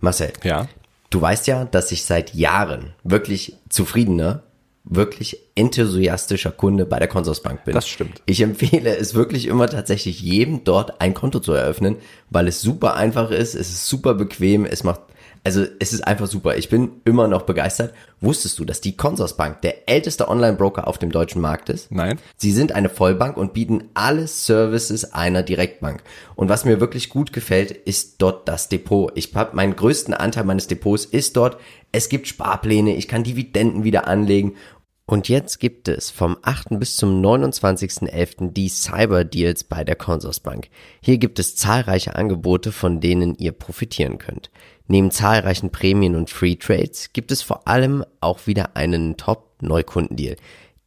Marcel, Ja. du weißt ja, dass ich seit Jahren wirklich zufriedener, wirklich enthusiastischer Kunde bei der Consorsbank bin. Das stimmt. Ich empfehle es wirklich immer tatsächlich jedem dort ein Konto zu eröffnen, weil es super einfach ist, es ist super bequem, es macht also es ist einfach super. Ich bin immer noch begeistert. Wusstest du, dass die Consorsbank der älteste Online-Broker auf dem deutschen Markt ist? Nein. Sie sind eine Vollbank und bieten alle Services einer Direktbank. Und was mir wirklich gut gefällt, ist dort das Depot. Ich habe meinen größten Anteil meines Depots ist dort. Es gibt Sparpläne, ich kann Dividenden wieder anlegen. Und jetzt gibt es vom 8. bis zum 29.11. die Cyber Deals bei der Consorsbank. Hier gibt es zahlreiche Angebote, von denen ihr profitieren könnt. Neben zahlreichen Prämien und Free Trades gibt es vor allem auch wieder einen Top-Neukundendeal.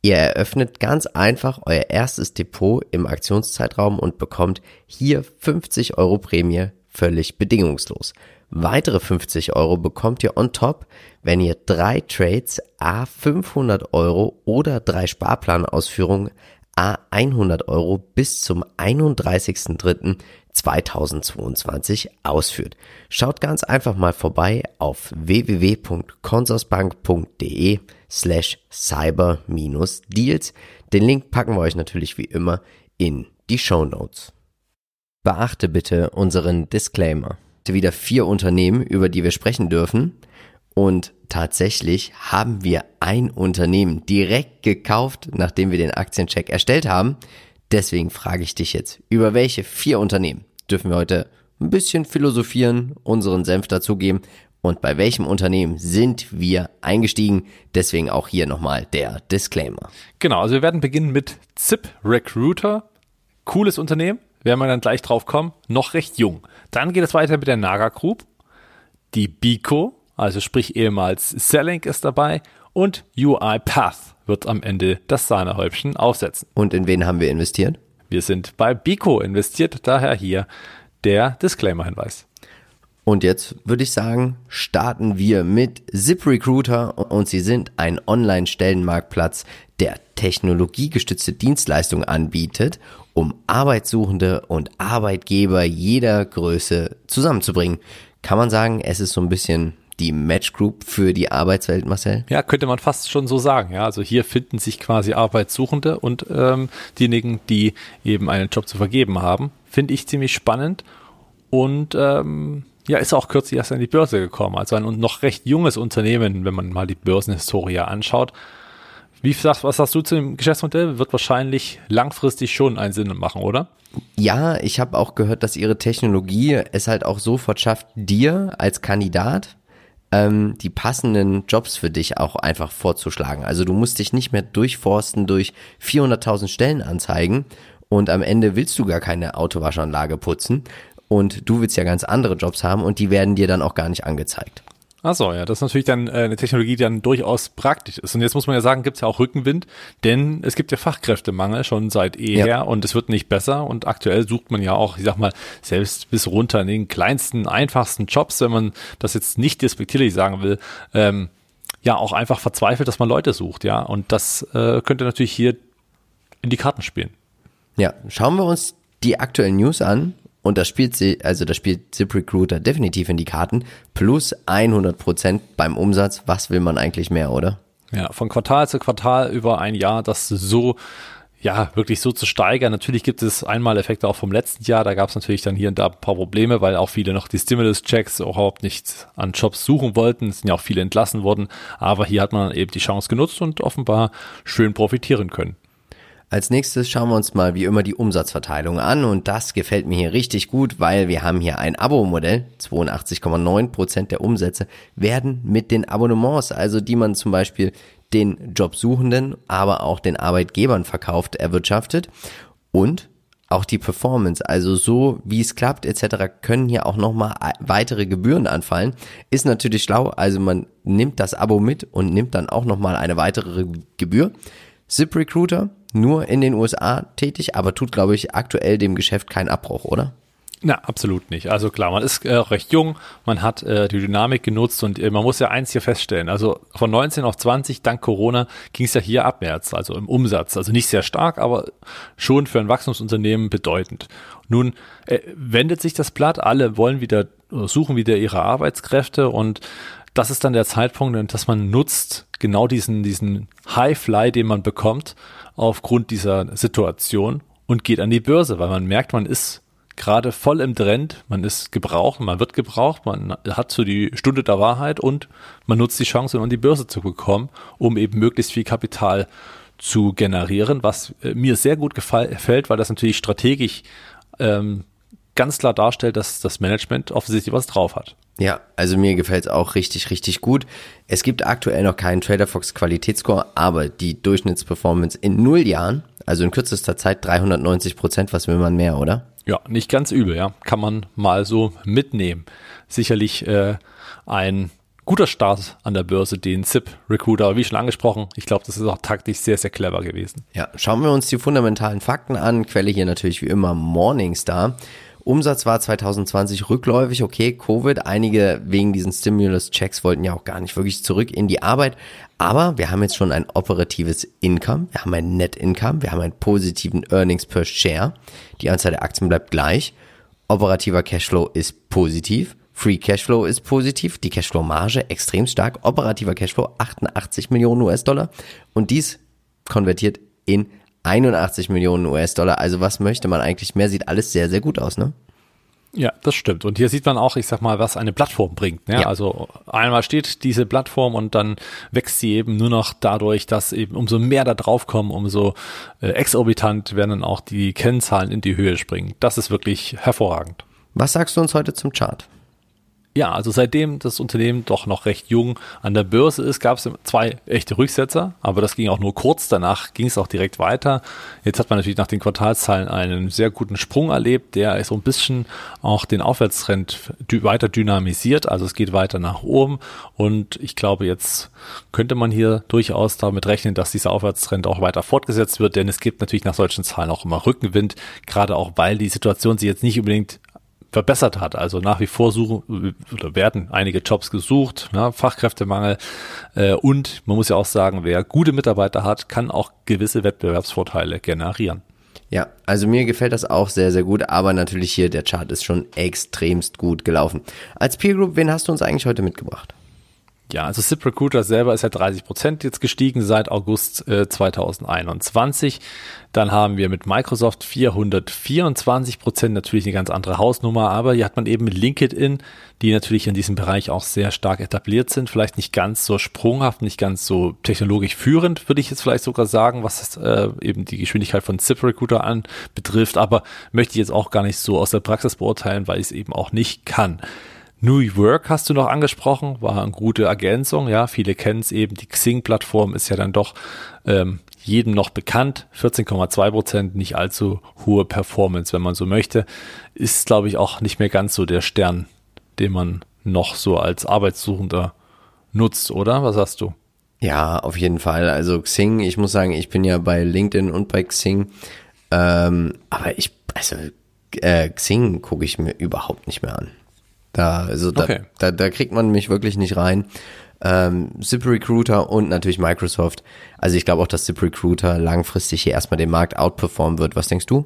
Ihr eröffnet ganz einfach euer erstes Depot im Aktionszeitraum und bekommt hier 50 Euro Prämie völlig bedingungslos. Weitere 50 Euro bekommt ihr on top, wenn ihr drei Trades a 500 Euro oder drei Sparplanausführungen a 100 Euro bis zum 31.03.2022 ausführt. Schaut ganz einfach mal vorbei auf www.consorsbank.de slash cyber-deals. Den Link packen wir euch natürlich wie immer in die Show Notes. Beachte bitte unseren Disclaimer. Wieder vier Unternehmen, über die wir sprechen dürfen. Und tatsächlich haben wir ein Unternehmen direkt gekauft, nachdem wir den Aktiencheck erstellt haben. Deswegen frage ich dich jetzt, über welche vier Unternehmen dürfen wir heute ein bisschen philosophieren, unseren Senf dazugeben und bei welchem Unternehmen sind wir eingestiegen? Deswegen auch hier nochmal der Disclaimer. Genau, also wir werden beginnen mit Zip Recruiter. Cooles Unternehmen, werden wir dann gleich drauf kommen. Noch recht jung. Dann geht es weiter mit der Naga Group. Die Bico, also sprich ehemals Selling ist dabei. Und UiPath wird am Ende das Sahnehäubchen aufsetzen. Und in wen haben wir investiert? Wir sind bei Bico investiert, daher hier der Disclaimer-Hinweis. Und jetzt würde ich sagen, starten wir mit ZipRecruiter und sie sind ein Online-Stellenmarktplatz, der technologiegestützte Dienstleistungen anbietet, um Arbeitssuchende und Arbeitgeber jeder Größe zusammenzubringen. Kann man sagen, es ist so ein bisschen die Match Group für die Arbeitswelt, Marcel? Ja, könnte man fast schon so sagen. Ja, also hier finden sich quasi Arbeitssuchende und ähm, diejenigen, die eben einen Job zu vergeben haben. Finde ich ziemlich spannend und ähm, ja, ist auch kürzlich erst an die Börse gekommen. Also ein noch recht junges Unternehmen, wenn man mal die Börsenhistorie anschaut. Wie sagst, was sagst du zu dem Geschäftsmodell? Wird wahrscheinlich langfristig schon einen Sinn machen, oder? Ja, ich habe auch gehört, dass ihre Technologie es halt auch sofort schafft, dir als Kandidat ähm, die passenden Jobs für dich auch einfach vorzuschlagen. Also du musst dich nicht mehr durchforsten durch 400.000 Stellenanzeigen und am Ende willst du gar keine Autowaschanlage putzen und du willst ja ganz andere Jobs haben und die werden dir dann auch gar nicht angezeigt. Ach so, ja, das ist natürlich dann äh, eine Technologie, die dann durchaus praktisch ist. Und jetzt muss man ja sagen, gibt es ja auch Rückenwind, denn es gibt ja Fachkräftemangel schon seit eher Ja. und es wird nicht besser. Und aktuell sucht man ja auch, ich sag mal, selbst bis runter in den kleinsten, einfachsten Jobs, wenn man das jetzt nicht despektierlich sagen will, ähm, ja auch einfach verzweifelt, dass man Leute sucht, ja. Und das äh, könnte natürlich hier in die Karten spielen. Ja, schauen wir uns die aktuellen News an und das spielt sie, also das spielt ZipRecruiter definitiv in die Karten. Plus 100 Prozent beim Umsatz. Was will man eigentlich mehr, oder? Ja, von Quartal zu Quartal über ein Jahr, das so, ja, wirklich so zu steigern. Natürlich gibt es Einmaleffekte auch vom letzten Jahr. Da gab es natürlich dann hier und da ein paar Probleme, weil auch viele noch die Stimulus-Checks überhaupt nicht an Jobs suchen wollten. Es sind ja auch viele entlassen worden. Aber hier hat man eben die Chance genutzt und offenbar schön profitieren können. Als nächstes schauen wir uns mal wie immer die Umsatzverteilung an und das gefällt mir hier richtig gut, weil wir haben hier ein Abo-Modell. 82,9 Prozent der Umsätze werden mit den Abonnements, also die man zum Beispiel den Jobsuchenden, aber auch den Arbeitgebern verkauft, erwirtschaftet. Und auch die Performance, also so wie es klappt etc., können hier auch nochmal weitere Gebühren anfallen. Ist natürlich schlau, also man nimmt das Abo mit und nimmt dann auch nochmal eine weitere Gebühr. ZipRecruiter, nur in den USA tätig, aber tut, glaube ich, aktuell dem Geschäft keinen Abbruch, oder? Na, absolut nicht. Also klar, man ist äh, recht jung, man hat äh, die Dynamik genutzt und äh, man muss ja eins hier feststellen. Also von 19 auf 20, dank Corona, ging es ja hier abwärts, also im Umsatz. Also nicht sehr stark, aber schon für ein Wachstumsunternehmen bedeutend. Nun äh, wendet sich das Blatt, alle wollen wieder suchen wieder ihre Arbeitskräfte und das ist dann der Zeitpunkt, dass man nutzt genau diesen, diesen High-Fly, den man bekommt aufgrund dieser Situation und geht an die Börse, weil man merkt, man ist gerade voll im Trend, man ist gebraucht, man wird gebraucht, man hat so die Stunde der Wahrheit und man nutzt die Chance, um an die Börse zu bekommen, um eben möglichst viel Kapital zu generieren, was äh, mir sehr gut gefällt, weil das natürlich strategisch ähm, ganz klar darstellt, dass das Management offensichtlich was drauf hat. Ja, also mir gefällt es auch richtig, richtig gut. Es gibt aktuell noch keinen TraderFox Qualitätsscore, aber die Durchschnittsperformance in null Jahren, also in kürzester Zeit 390 Prozent, was will man mehr, oder? Ja, nicht ganz übel, ja. Kann man mal so mitnehmen. Sicherlich äh, ein guter Start an der Börse, den ZIP Recruiter, wie schon angesprochen. Ich glaube, das ist auch taktisch sehr, sehr clever gewesen. Ja, schauen wir uns die fundamentalen Fakten an. Quelle hier natürlich wie immer Morningstar. Umsatz war 2020 rückläufig, okay, Covid. Einige wegen diesen Stimulus-Checks wollten ja auch gar nicht wirklich zurück in die Arbeit. Aber wir haben jetzt schon ein operatives Income, wir haben ein Net Income, wir haben einen positiven Earnings per Share. Die Anzahl der Aktien bleibt gleich. Operativer Cashflow ist positiv. Free Cashflow ist positiv, die Cashflow-Marge extrem stark, operativer Cashflow 88 Millionen US-Dollar und dies konvertiert in 81 Millionen US-Dollar. Also was möchte man eigentlich mehr? Sieht alles sehr, sehr gut aus, ne? Ja, das stimmt. Und hier sieht man auch, ich sag mal, was eine Plattform bringt. Ne? Ja. Also einmal steht diese Plattform und dann wächst sie eben nur noch dadurch, dass eben umso mehr da drauf kommen, umso äh, exorbitant werden dann auch die Kennzahlen in die Höhe springen. Das ist wirklich hervorragend. Was sagst du uns heute zum Chart? Ja, also seitdem das Unternehmen doch noch recht jung an der Börse ist, gab es zwei echte Rücksetzer, aber das ging auch nur kurz. Danach ging es auch direkt weiter. Jetzt hat man natürlich nach den Quartalszahlen einen sehr guten Sprung erlebt, der so ein bisschen auch den Aufwärtstrend weiter dynamisiert. Also es geht weiter nach oben und ich glaube, jetzt könnte man hier durchaus damit rechnen, dass dieser Aufwärtstrend auch weiter fortgesetzt wird, denn es gibt natürlich nach solchen Zahlen auch immer Rückenwind, gerade auch weil die Situation sich jetzt nicht unbedingt verbessert hat. Also nach wie vor suchen oder werden einige Jobs gesucht, ja, Fachkräftemangel äh, und man muss ja auch sagen, wer gute Mitarbeiter hat, kann auch gewisse Wettbewerbsvorteile generieren. Ja, also mir gefällt das auch sehr, sehr gut, aber natürlich hier der Chart ist schon extremst gut gelaufen. Als Peer Group, wen hast du uns eigentlich heute mitgebracht? Ja, also ZipRecruiter selber ist ja 30 Prozent jetzt gestiegen seit August äh, 2021. Dann haben wir mit Microsoft 424 Prozent, natürlich eine ganz andere Hausnummer, aber hier hat man eben mit LinkedIn, die natürlich in diesem Bereich auch sehr stark etabliert sind, vielleicht nicht ganz so sprunghaft, nicht ganz so technologisch führend, würde ich jetzt vielleicht sogar sagen, was äh, eben die Geschwindigkeit von ZipRecruiter anbetrifft, aber möchte ich jetzt auch gar nicht so aus der Praxis beurteilen, weil ich es eben auch nicht kann. New Work hast du noch angesprochen, war eine gute Ergänzung. Ja, viele kennen es eben. Die Xing-Plattform ist ja dann doch ähm, jedem noch bekannt. 14,2 Prozent, nicht allzu hohe Performance, wenn man so möchte. Ist, glaube ich, auch nicht mehr ganz so der Stern, den man noch so als Arbeitssuchender nutzt, oder? Was hast du? Ja, auf jeden Fall. Also Xing, ich muss sagen, ich bin ja bei LinkedIn und bei Xing. Ähm, aber ich, also äh, Xing gucke ich mir überhaupt nicht mehr an. Da, also da, okay. da, da kriegt man mich wirklich nicht rein. Ähm, ZipRecruiter und natürlich Microsoft. Also ich glaube auch, dass ZipRecruiter langfristig hier erstmal den Markt outperformen wird. Was denkst du?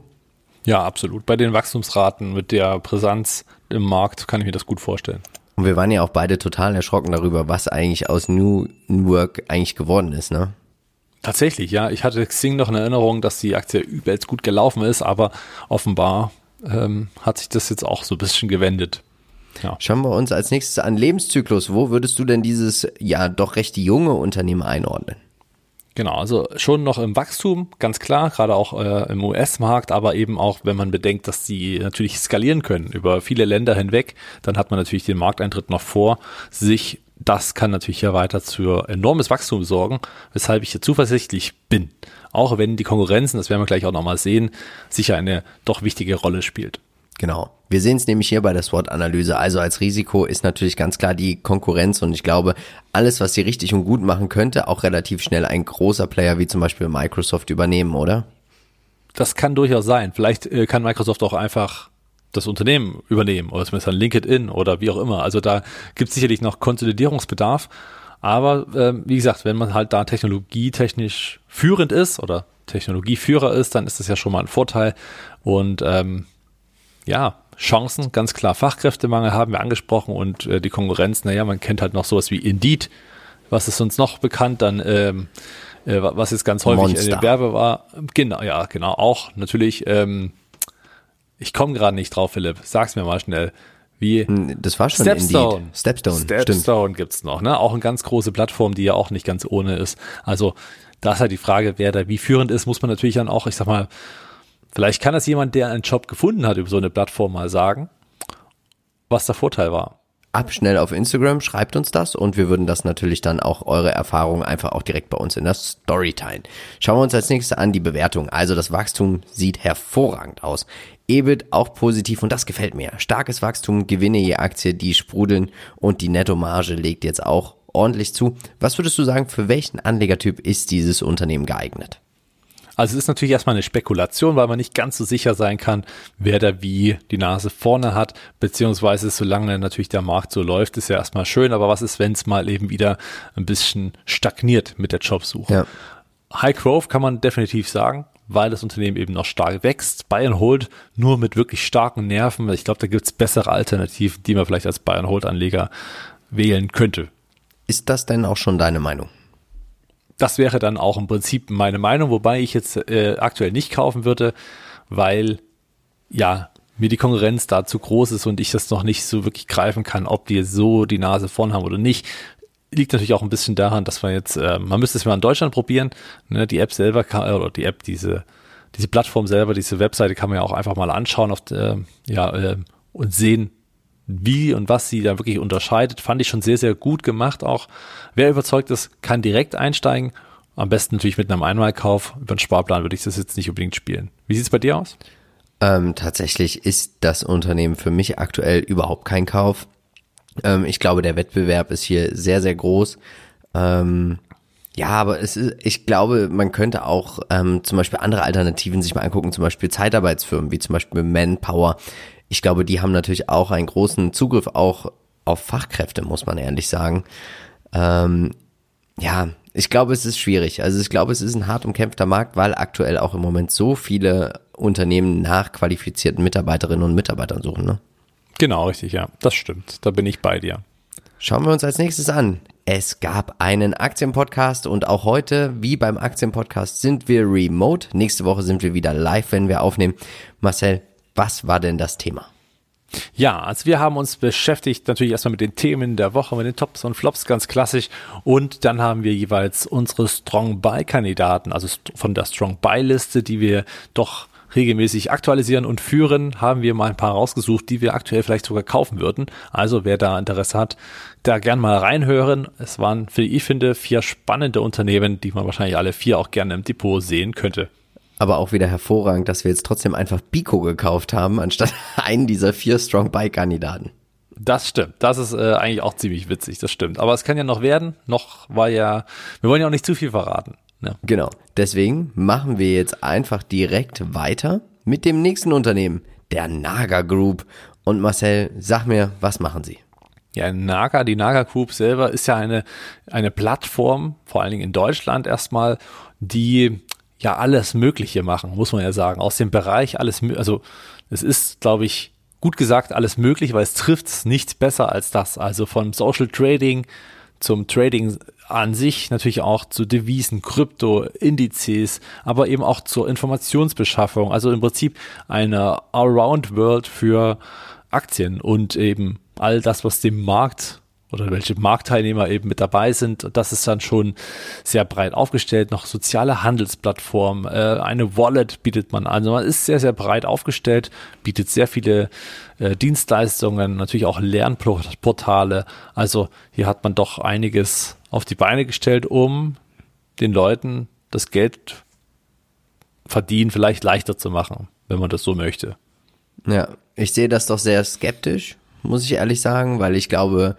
Ja, absolut. Bei den Wachstumsraten mit der Präsenz im Markt kann ich mir das gut vorstellen. Und wir waren ja auch beide total erschrocken darüber, was eigentlich aus New Work eigentlich geworden ist, ne? Tatsächlich, ja. Ich hatte Xing noch in Erinnerung, dass die Aktie übelst gut gelaufen ist, aber offenbar ähm, hat sich das jetzt auch so ein bisschen gewendet. Ja. Schauen wir uns als nächstes an Lebenszyklus. Wo würdest du denn dieses ja doch recht junge Unternehmen einordnen? Genau, also schon noch im Wachstum, ganz klar, gerade auch äh, im US-Markt, aber eben auch, wenn man bedenkt, dass sie natürlich skalieren können über viele Länder hinweg, dann hat man natürlich den Markteintritt noch vor sich. Das kann natürlich ja weiter für enormes Wachstum sorgen, weshalb ich hier zuversichtlich bin. Auch wenn die Konkurrenzen, das werden wir gleich auch nochmal sehen, sicher eine doch wichtige Rolle spielt. Genau. Wir sehen es nämlich hier bei der SWOT-Analyse. Also als Risiko ist natürlich ganz klar die Konkurrenz und ich glaube, alles, was sie richtig und gut machen könnte, auch relativ schnell ein großer Player wie zum Beispiel Microsoft übernehmen, oder? Das kann durchaus sein. Vielleicht äh, kann Microsoft auch einfach das Unternehmen übernehmen oder zumindest ein LinkedIn oder wie auch immer. Also da gibt es sicherlich noch Konsolidierungsbedarf. Aber äh, wie gesagt, wenn man halt da technologietechnisch führend ist oder Technologieführer ist, dann ist das ja schon mal ein Vorteil. Und ähm, ja, Chancen, ganz klar Fachkräftemangel haben wir angesprochen und äh, die Konkurrenz, naja, man kennt halt noch sowas wie Indeed, was ist uns noch bekannt, dann ähm, äh, was jetzt ganz häufig Monster. in den Werbe war. Genau, ja, genau, auch natürlich, ähm, ich komme gerade nicht drauf, Philipp, sag's mir mal schnell. Wie das war schon Stepstone. Indeed. Stepstone, Stepstone gibt's noch, ne? Auch eine ganz große Plattform, die ja auch nicht ganz ohne ist. Also da ist halt die Frage, wer da wie führend ist, muss man natürlich dann auch, ich sag mal, vielleicht kann das jemand, der einen Job gefunden hat über so eine Plattform mal sagen, was der Vorteil war. Ab schnell auf Instagram, schreibt uns das und wir würden das natürlich dann auch eure Erfahrungen einfach auch direkt bei uns in der Story teilen. Schauen wir uns als nächstes an die Bewertung. Also das Wachstum sieht hervorragend aus. EBIT auch positiv und das gefällt mir. Starkes Wachstum, Gewinne je Aktie, die sprudeln und die Nettomarge legt jetzt auch ordentlich zu. Was würdest du sagen, für welchen Anlegertyp ist dieses Unternehmen geeignet? Also es ist natürlich erstmal eine Spekulation, weil man nicht ganz so sicher sein kann, wer da wie die Nase vorne hat, beziehungsweise solange natürlich der Markt so läuft, ist ja erstmal schön, aber was ist, wenn es mal eben wieder ein bisschen stagniert mit der Jobsuche? Ja. High Growth kann man definitiv sagen, weil das Unternehmen eben noch stark wächst. Bayern Hold nur mit wirklich starken Nerven. Ich glaube, da gibt es bessere Alternativen, die man vielleicht als Bayern Hold Anleger wählen könnte. Ist das denn auch schon deine Meinung? Das wäre dann auch im Prinzip meine Meinung, wobei ich jetzt äh, aktuell nicht kaufen würde, weil ja mir die Konkurrenz da zu groß ist und ich das noch nicht so wirklich greifen kann, ob die so die Nase vorn haben oder nicht. Liegt natürlich auch ein bisschen daran, dass man jetzt, äh, man müsste es mal in Deutschland probieren. Ne, die App selber kann, oder die App, diese, diese Plattform selber, diese Webseite kann man ja auch einfach mal anschauen auf, äh, ja, äh, und sehen, wie und was sie da wirklich unterscheidet, fand ich schon sehr, sehr gut gemacht auch. Wer überzeugt ist, kann direkt einsteigen. Am besten natürlich mit einem Einmalkauf. Über einen Sparplan würde ich das jetzt nicht unbedingt spielen. Wie sieht es bei dir aus? Ähm, tatsächlich ist das Unternehmen für mich aktuell überhaupt kein Kauf. Ähm, ich glaube, der Wettbewerb ist hier sehr, sehr groß. Ähm, ja, aber es ist, ich glaube, man könnte auch ähm, zum Beispiel andere Alternativen sich mal angucken, zum Beispiel Zeitarbeitsfirmen, wie zum Beispiel Manpower, ich glaube, die haben natürlich auch einen großen Zugriff auch auf Fachkräfte, muss man ehrlich sagen. Ähm, ja, ich glaube, es ist schwierig. Also ich glaube, es ist ein hart umkämpfter Markt, weil aktuell auch im Moment so viele Unternehmen nach qualifizierten Mitarbeiterinnen und Mitarbeitern suchen. Ne? Genau, richtig, ja. Das stimmt. Da bin ich bei dir. Schauen wir uns als nächstes an. Es gab einen Aktienpodcast und auch heute, wie beim Aktienpodcast, sind wir remote. Nächste Woche sind wir wieder live, wenn wir aufnehmen. Marcel, was war denn das Thema? Ja, also wir haben uns beschäftigt natürlich erstmal mit den Themen der Woche, mit den Tops und Flops, ganz klassisch. Und dann haben wir jeweils unsere Strong Buy-Kandidaten, also von der Strong Buy-Liste, die wir doch regelmäßig aktualisieren und führen, haben wir mal ein paar rausgesucht, die wir aktuell vielleicht sogar kaufen würden. Also wer da Interesse hat, da gern mal reinhören. Es waren, wie ich finde, vier spannende Unternehmen, die man wahrscheinlich alle vier auch gerne im Depot sehen könnte aber auch wieder hervorragend, dass wir jetzt trotzdem einfach Pico gekauft haben, anstatt einen dieser vier Strong Bike Kandidaten. Das stimmt. Das ist äh, eigentlich auch ziemlich witzig. Das stimmt. Aber es kann ja noch werden. Noch war ja, wir wollen ja auch nicht zu viel verraten. Ja. Genau. Deswegen machen wir jetzt einfach direkt weiter mit dem nächsten Unternehmen, der Naga Group. Und Marcel, sag mir, was machen Sie? Ja, Naga, die Naga Group selber ist ja eine, eine Plattform, vor allen Dingen in Deutschland erstmal, die ja alles Mögliche machen, muss man ja sagen. Aus dem Bereich alles, also es ist, glaube ich, gut gesagt alles möglich, weil es trifft nichts besser als das. Also von Social Trading zum Trading an sich, natürlich auch zu Devisen, Krypto, Indizes, aber eben auch zur Informationsbeschaffung. Also im Prinzip eine Allround World für Aktien und eben all das, was dem Markt oder welche Marktteilnehmer eben mit dabei sind. Das ist dann schon sehr breit aufgestellt. Noch soziale Handelsplattform, äh, eine Wallet bietet man an. Also man ist sehr, sehr breit aufgestellt, bietet sehr viele äh, Dienstleistungen, natürlich auch Lernportale. Also hier hat man doch einiges auf die Beine gestellt, um den Leuten das Geld verdienen vielleicht leichter zu machen, wenn man das so möchte. Ja, ich sehe das doch sehr skeptisch, muss ich ehrlich sagen, weil ich glaube,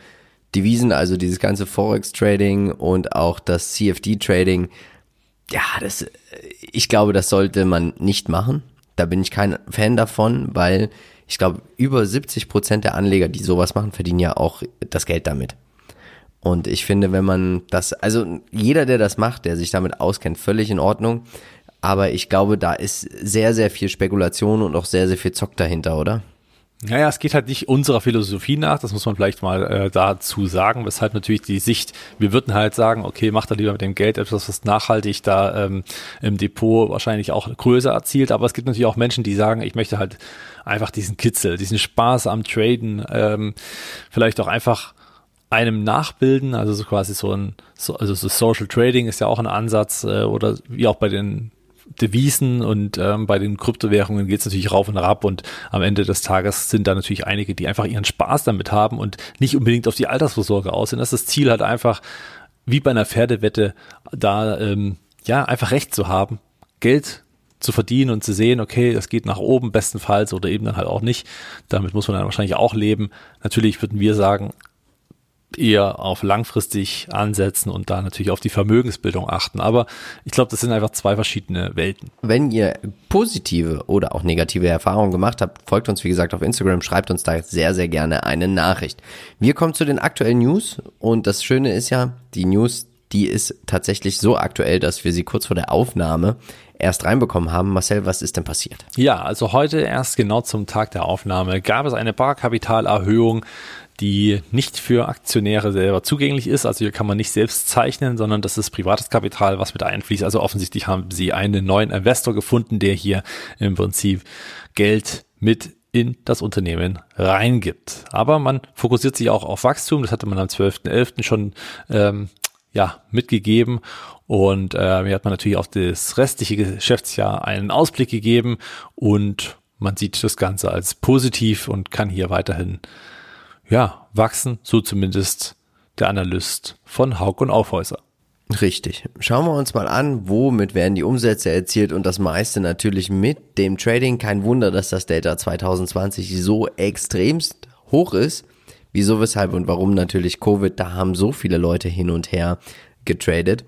Devisen, also dieses ganze Forex-Trading und auch das CFD-Trading, ja, das, ich glaube, das sollte man nicht machen. Da bin ich kein Fan davon, weil ich glaube, über 70 Prozent der Anleger, die sowas machen, verdienen ja auch das Geld damit. Und ich finde, wenn man das, also jeder, der das macht, der sich damit auskennt, völlig in Ordnung. Aber ich glaube, da ist sehr, sehr viel Spekulation und auch sehr, sehr viel Zock dahinter, oder? Naja, es geht halt nicht unserer Philosophie nach, das muss man vielleicht mal äh, dazu sagen, weshalb natürlich die Sicht, wir würden halt sagen, okay, macht da lieber mit dem Geld etwas, was nachhaltig da ähm, im Depot wahrscheinlich auch größer erzielt, aber es gibt natürlich auch Menschen, die sagen, ich möchte halt einfach diesen Kitzel, diesen Spaß am Traden, ähm, vielleicht auch einfach einem nachbilden, also so quasi so ein, so, also so Social Trading ist ja auch ein Ansatz äh, oder wie auch bei den Devisen und ähm, bei den Kryptowährungen geht es natürlich rauf und herab und am Ende des Tages sind da natürlich einige, die einfach ihren Spaß damit haben und nicht unbedingt auf die Altersvorsorge aus sind. Das ist das Ziel halt einfach, wie bei einer Pferdewette, da ähm, ja einfach recht zu haben, Geld zu verdienen und zu sehen, okay, das geht nach oben bestenfalls oder eben dann halt auch nicht. Damit muss man dann wahrscheinlich auch leben. Natürlich würden wir sagen, eher auf langfristig ansetzen und da natürlich auf die Vermögensbildung achten. Aber ich glaube, das sind einfach zwei verschiedene Welten. Wenn ihr positive oder auch negative Erfahrungen gemacht habt, folgt uns wie gesagt auf Instagram, schreibt uns da sehr, sehr gerne eine Nachricht. Wir kommen zu den aktuellen News und das Schöne ist ja, die News, die ist tatsächlich so aktuell, dass wir sie kurz vor der Aufnahme erst reinbekommen haben. Marcel, was ist denn passiert? Ja, also heute erst genau zum Tag der Aufnahme gab es eine Barkapitalerhöhung die nicht für Aktionäre selber zugänglich ist. Also hier kann man nicht selbst zeichnen, sondern das ist privates Kapital, was mit einfließt. Also offensichtlich haben sie einen neuen Investor gefunden, der hier im Prinzip Geld mit in das Unternehmen reingibt. Aber man fokussiert sich auch auf Wachstum. Das hatte man am 12.11. schon ähm, ja, mitgegeben. Und äh, hier hat man natürlich auf das restliche Geschäftsjahr einen Ausblick gegeben und man sieht das Ganze als positiv und kann hier weiterhin ja, wachsen, so zumindest der Analyst von Haug und Aufhäuser. Richtig. Schauen wir uns mal an, womit werden die Umsätze erzielt und das meiste natürlich mit dem Trading. Kein Wunder, dass das Delta 2020 so extremst hoch ist. Wieso, weshalb und warum natürlich Covid, da haben so viele Leute hin und her getradet.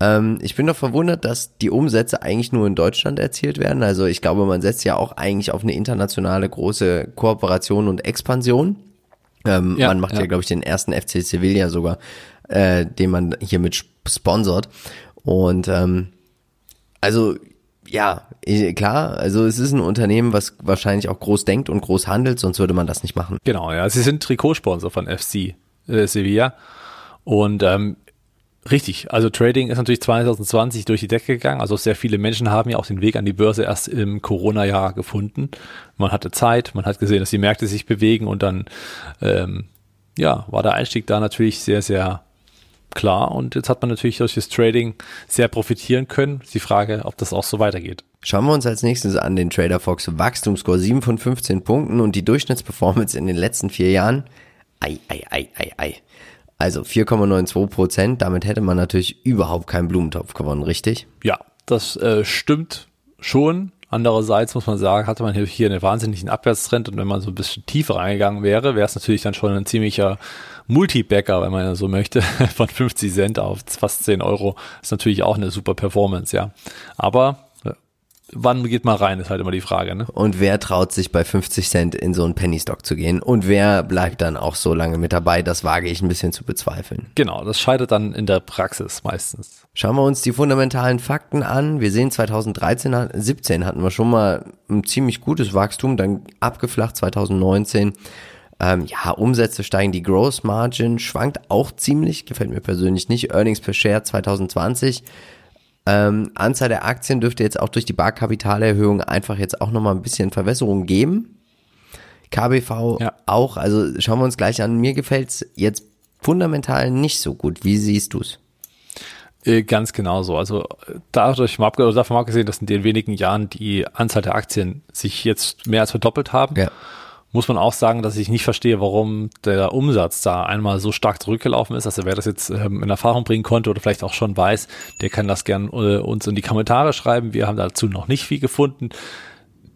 Ähm, ich bin doch verwundert, dass die Umsätze eigentlich nur in Deutschland erzielt werden. Also ich glaube, man setzt ja auch eigentlich auf eine internationale große Kooperation und Expansion. Ähm, ja, man macht ja, ja glaube ich, den ersten FC Sevilla sogar, äh, den man hier mit sponsort. Und ähm, also ja, klar, also es ist ein Unternehmen, was wahrscheinlich auch groß denkt und groß handelt, sonst würde man das nicht machen. Genau, ja. Sie sind Trikotsponsor von FC äh, Sevilla. Und ähm, Richtig, also Trading ist natürlich 2020 durch die Decke gegangen. Also sehr viele Menschen haben ja auch den Weg an die Börse erst im Corona-Jahr gefunden. Man hatte Zeit, man hat gesehen, dass die Märkte sich bewegen und dann ähm, ja, war der Einstieg da natürlich sehr, sehr klar. Und jetzt hat man natürlich durch das Trading sehr profitieren können. Die Frage, ob das auch so weitergeht. Schauen wir uns als nächstes an den Trader Fox Wachstumscore 7 von 15 Punkten und die Durchschnittsperformance in den letzten vier Jahren. Ei, ei, ei, ei, ei. Also 4,92 Prozent, damit hätte man natürlich überhaupt keinen Blumentopf gewonnen, richtig? Ja, das äh, stimmt schon. Andererseits muss man sagen, hatte man hier einen wahnsinnigen Abwärtstrend und wenn man so ein bisschen tiefer reingegangen wäre, wäre es natürlich dann schon ein ziemlicher Multi-Backer, wenn man so möchte, von 50 Cent auf fast 10 Euro. ist natürlich auch eine super Performance, ja. Aber wann geht man rein, ist halt immer die Frage. Ne? Und wer traut sich bei 50 Cent in so einen Penny-Stock zu gehen? Und wer bleibt dann auch so lange mit dabei? Das wage ich ein bisschen zu bezweifeln. Genau, das scheitert dann in der Praxis meistens. Schauen wir uns die fundamentalen Fakten an. Wir sehen 2013, 17 hatten wir schon mal ein ziemlich gutes Wachstum, dann abgeflacht 2019. Ähm, ja, Umsätze steigen, die Gross Margin schwankt auch ziemlich, gefällt mir persönlich nicht. Earnings per Share 2020 ähm, Anzahl der Aktien dürfte jetzt auch durch die Barkapitalerhöhung einfach jetzt auch nochmal ein bisschen Verwässerung geben. KBV ja. auch, also schauen wir uns gleich an. Mir gefällt's jetzt fundamental nicht so gut. Wie siehst du's? Äh, ganz genau so. Also dadurch mal davon abgesehen, dass in den wenigen Jahren die Anzahl der Aktien sich jetzt mehr als verdoppelt haben. Ja muss man auch sagen, dass ich nicht verstehe, warum der Umsatz da einmal so stark zurückgelaufen ist. Also wer das jetzt ähm, in Erfahrung bringen konnte oder vielleicht auch schon weiß, der kann das gern äh, uns in die Kommentare schreiben. Wir haben dazu noch nicht viel gefunden.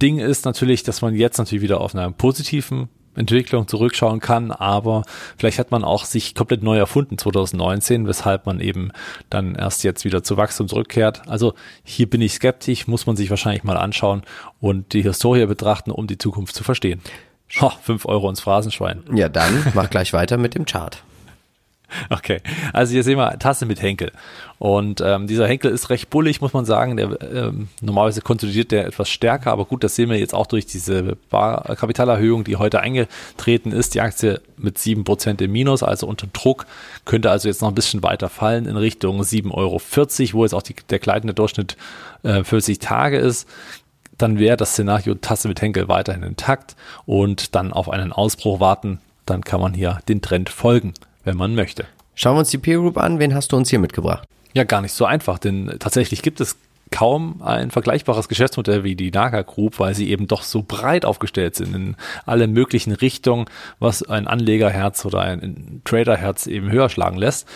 Ding ist natürlich, dass man jetzt natürlich wieder auf einer positiven Entwicklung zurückschauen kann, aber vielleicht hat man auch sich komplett neu erfunden 2019, weshalb man eben dann erst jetzt wieder zu Wachstum zurückkehrt. Also hier bin ich skeptisch, muss man sich wahrscheinlich mal anschauen und die Historie betrachten, um die Zukunft zu verstehen. Ha, 5 Euro ins Phrasenschwein. Ja, dann mach gleich weiter mit dem Chart. Okay, also hier sehen wir Tasse mit Henkel. Und ähm, dieser Henkel ist recht bullig, muss man sagen. Der, ähm, normalerweise konsolidiert der etwas stärker, aber gut, das sehen wir jetzt auch durch diese Bar Kapitalerhöhung, die heute eingetreten ist. Die Aktie mit 7% im Minus, also unter Druck, könnte also jetzt noch ein bisschen weiter fallen in Richtung 7,40 Euro, wo jetzt auch die, der gleitende Durchschnitt äh, 40 Tage ist dann wäre das Szenario Tasse mit Henkel weiterhin intakt und dann auf einen Ausbruch warten. Dann kann man hier den Trend folgen wenn man möchte. Schauen wir uns die Peer Group an. Wen hast du uns hier mitgebracht? Ja, gar nicht so einfach, denn tatsächlich gibt es kaum ein vergleichbares Geschäftsmodell wie die Naga Group, weil sie eben doch so breit aufgestellt sind in alle möglichen Richtungen, was ein Anlegerherz oder ein Traderherz eben höher schlagen lässt.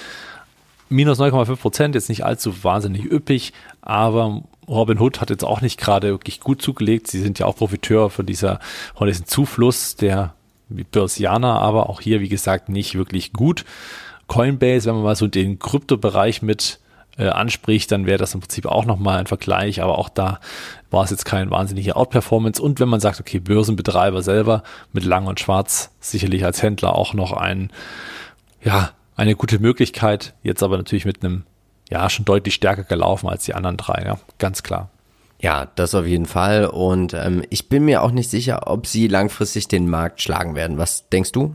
Minus 9,5 Prozent, jetzt nicht allzu wahnsinnig üppig, aber Robin Hood hat jetzt auch nicht gerade wirklich gut zugelegt. Sie sind ja auch Profiteur von dieser, von diesem Zufluss der Börsianer, aber auch hier, wie gesagt, nicht wirklich gut. Coinbase, wenn man mal so den Kryptobereich mit äh, anspricht, dann wäre das im Prinzip auch nochmal ein Vergleich, aber auch da war es jetzt kein wahnsinniger Outperformance. Und wenn man sagt, okay, Börsenbetreiber selber mit Lang und Schwarz sicherlich als Händler auch noch ein, ja, eine gute Möglichkeit, jetzt aber natürlich mit einem, ja, schon deutlich stärker gelaufen als die anderen drei, ja, ganz klar. Ja, das auf jeden Fall. Und ähm, ich bin mir auch nicht sicher, ob sie langfristig den Markt schlagen werden. Was denkst du?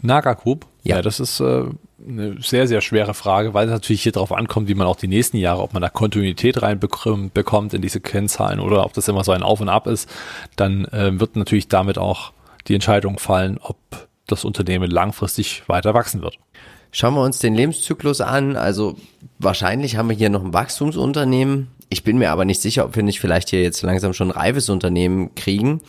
Naga Group? Ja, ja das ist äh, eine sehr, sehr schwere Frage, weil es natürlich hier darauf ankommt, wie man auch die nächsten Jahre, ob man da Kontinuität reinbekommt in diese Kennzahlen oder ob das immer so ein Auf und Ab ist. Dann äh, wird natürlich damit auch die Entscheidung fallen, ob das Unternehmen langfristig weiter wachsen wird. Schauen wir uns den Lebenszyklus an. Also wahrscheinlich haben wir hier noch ein Wachstumsunternehmen ich bin mir aber nicht sicher, ob wir nicht vielleicht hier jetzt langsam schon ein reifes Unternehmen kriegen.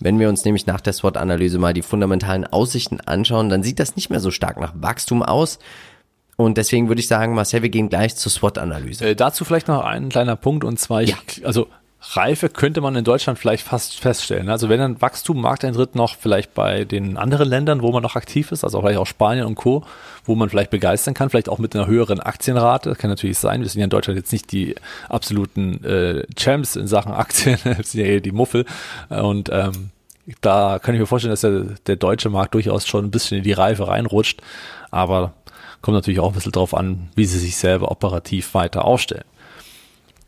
Wenn wir uns nämlich nach der SWOT-Analyse mal die fundamentalen Aussichten anschauen, dann sieht das nicht mehr so stark nach Wachstum aus. Und deswegen würde ich sagen, Marcel, wir gehen gleich zur SWOT-Analyse. Äh, dazu vielleicht noch ein kleiner Punkt und zwar, ja. ich, also Reife könnte man in Deutschland vielleicht fast feststellen. Also wenn ein Wachstum Markteintritt noch vielleicht bei den anderen Ländern, wo man noch aktiv ist, also vielleicht auch Spanien und Co., wo man vielleicht begeistern kann, vielleicht auch mit einer höheren Aktienrate, kann natürlich sein. Wir sind ja in Deutschland jetzt nicht die absoluten äh, Champs in Sachen Aktien, wir sind ja eher die Muffel. Und ähm, da kann ich mir vorstellen, dass der, der deutsche Markt durchaus schon ein bisschen in die Reife reinrutscht. Aber kommt natürlich auch ein bisschen drauf an, wie sie sich selber operativ weiter aufstellen.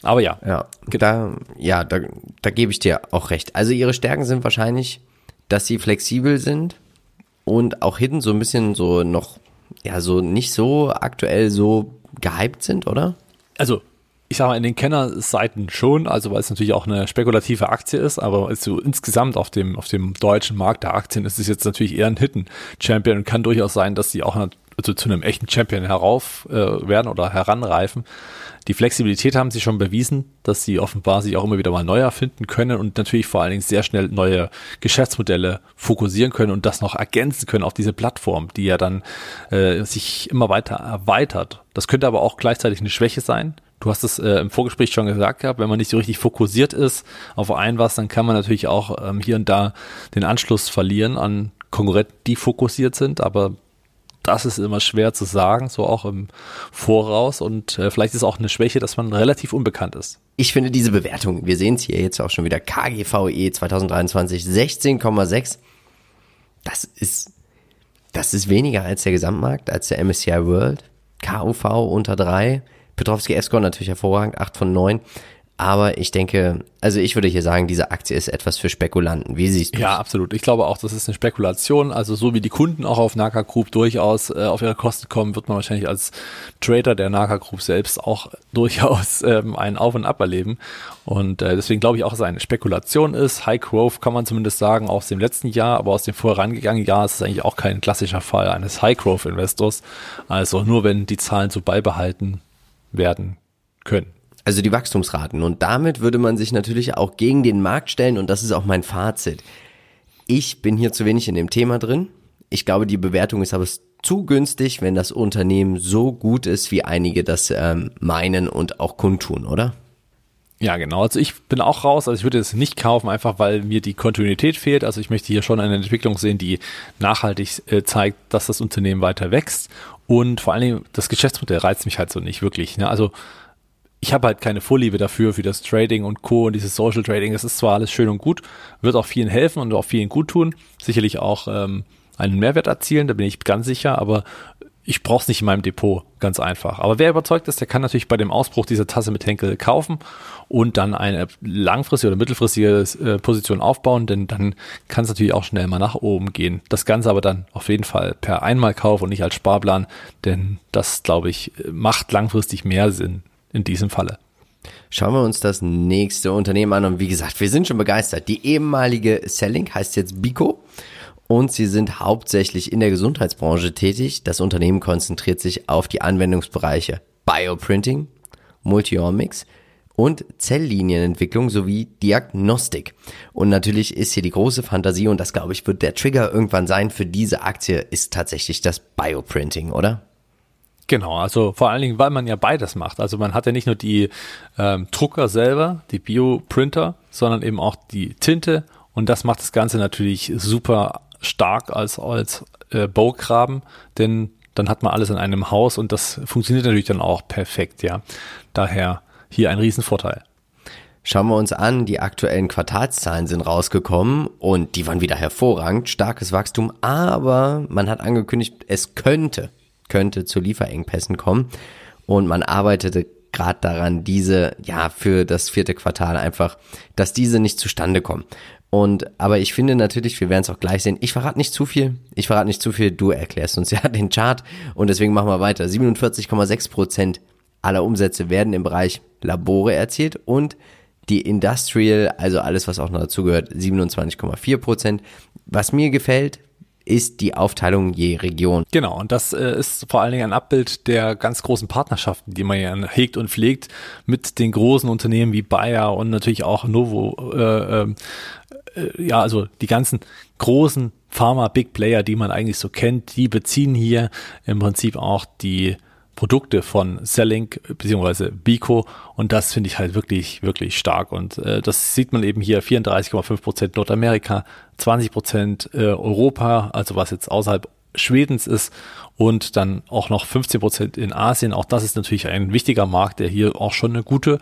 Aber ja. Ja, da, ja, da, da gebe ich dir auch recht. Also ihre Stärken sind wahrscheinlich, dass sie flexibel sind und auch hinten so ein bisschen so noch, ja, so nicht so aktuell so gehypt sind, oder? Also, ich sage mal, in den Kennerseiten schon, also weil es natürlich auch eine spekulative Aktie ist, aber so insgesamt auf dem, auf dem deutschen Markt der Aktien ist es jetzt natürlich eher ein Hidden Champion und kann durchaus sein, dass die auch also zu einem echten Champion herauf äh, werden oder heranreifen. Die Flexibilität haben sie schon bewiesen, dass sie offenbar sich auch immer wieder mal neu erfinden können und natürlich vor allen Dingen sehr schnell neue Geschäftsmodelle fokussieren können und das noch ergänzen können auf diese Plattform, die ja dann äh, sich immer weiter erweitert. Das könnte aber auch gleichzeitig eine Schwäche sein. Du hast es äh, im Vorgespräch schon gesagt gehabt, wenn man nicht so richtig fokussiert ist auf ein was, dann kann man natürlich auch ähm, hier und da den Anschluss verlieren an Konkurrenten, die fokussiert sind, aber das ist immer schwer zu sagen, so auch im Voraus. Und äh, vielleicht ist auch eine Schwäche, dass man relativ unbekannt ist. Ich finde diese Bewertung, wir sehen es hier jetzt auch schon wieder, KGVE 2023 16,6. Das ist, das ist weniger als der Gesamtmarkt, als der MSCI World. KUV unter drei. Petrovski Escort natürlich hervorragend, 8 von 9. Aber ich denke, also ich würde hier sagen, diese Aktie ist etwas für Spekulanten. Wie siehst du Ja, absolut. Ich glaube auch, das ist eine Spekulation. Also so wie die Kunden auch auf Naka Group durchaus äh, auf ihre Kosten kommen, wird man wahrscheinlich als Trader der Naka Group selbst auch durchaus ähm, einen Auf und Ab erleben. Und äh, deswegen glaube ich auch, dass es eine Spekulation ist. High Growth kann man zumindest sagen aus dem letzten Jahr, aber aus dem vorherangegangenen Jahr ist es eigentlich auch kein klassischer Fall eines High Growth Investors. Also nur wenn die Zahlen so beibehalten werden können also die Wachstumsraten. Und damit würde man sich natürlich auch gegen den Markt stellen und das ist auch mein Fazit. Ich bin hier zu wenig in dem Thema drin. Ich glaube, die Bewertung ist aber zu günstig, wenn das Unternehmen so gut ist, wie einige das ähm, meinen und auch kundtun, oder? Ja, genau. Also ich bin auch raus. Also ich würde es nicht kaufen, einfach weil mir die Kontinuität fehlt. Also ich möchte hier schon eine Entwicklung sehen, die nachhaltig äh, zeigt, dass das Unternehmen weiter wächst. Und vor allen Dingen das Geschäftsmodell reizt mich halt so nicht wirklich. Ne? Also ich habe halt keine Vorliebe dafür, für das Trading und Co. und dieses Social Trading. Es ist zwar alles schön und gut, wird auch vielen helfen und auch vielen gut tun, sicherlich auch ähm, einen Mehrwert erzielen, da bin ich ganz sicher, aber ich brauche es nicht in meinem Depot, ganz einfach. Aber wer überzeugt ist, der kann natürlich bei dem Ausbruch dieser Tasse mit Henkel kaufen und dann eine langfristige oder mittelfristige äh, Position aufbauen, denn dann kann es natürlich auch schnell mal nach oben gehen. Das Ganze aber dann auf jeden Fall per Einmalkauf und nicht als Sparplan, denn das, glaube ich, macht langfristig mehr Sinn in diesem Falle. Schauen wir uns das nächste Unternehmen an und wie gesagt, wir sind schon begeistert. Die ehemalige Selling heißt jetzt Bico und sie sind hauptsächlich in der Gesundheitsbranche tätig. Das Unternehmen konzentriert sich auf die Anwendungsbereiche Bioprinting, Multiomics und Zelllinienentwicklung sowie Diagnostik. Und natürlich ist hier die große Fantasie und das glaube ich wird der Trigger irgendwann sein für diese Aktie ist tatsächlich das Bioprinting, oder? Genau, also vor allen Dingen, weil man ja beides macht. Also man hat ja nicht nur die ähm, Drucker selber, die Bioprinter, sondern eben auch die Tinte und das macht das Ganze natürlich super stark als, als äh, Baugraben, denn dann hat man alles in einem Haus und das funktioniert natürlich dann auch perfekt, ja. Daher hier ein Riesenvorteil. Schauen wir uns an, die aktuellen Quartalszahlen sind rausgekommen und die waren wieder hervorragend, starkes Wachstum, aber man hat angekündigt, es könnte, könnte zu Lieferengpässen kommen und man arbeitete gerade daran, diese, ja, für das vierte Quartal einfach, dass diese nicht zustande kommen. Und aber ich finde natürlich, wir werden es auch gleich sehen. Ich verrate nicht zu viel. Ich verrate nicht zu viel. Du erklärst uns ja den Chart und deswegen machen wir weiter. 47,6 Prozent aller Umsätze werden im Bereich Labore erzielt und die Industrial, also alles, was auch noch dazu gehört, 27,4 Prozent. Was mir gefällt, ist die Aufteilung je Region. Genau, und das äh, ist vor allen Dingen ein Abbild der ganz großen Partnerschaften, die man ja hegt und pflegt mit den großen Unternehmen wie Bayer und natürlich auch Novo, äh, ähm, äh, ja, also die ganzen großen Pharma Big Player, die man eigentlich so kennt, die beziehen hier im Prinzip auch die Produkte von Selling bzw. Bico und das finde ich halt wirklich, wirklich stark und äh, das sieht man eben hier 34,5 Prozent Nordamerika, 20 Prozent äh, Europa, also was jetzt außerhalb Schwedens ist und dann auch noch 15 Prozent in Asien. Auch das ist natürlich ein wichtiger Markt, der hier auch schon eine gute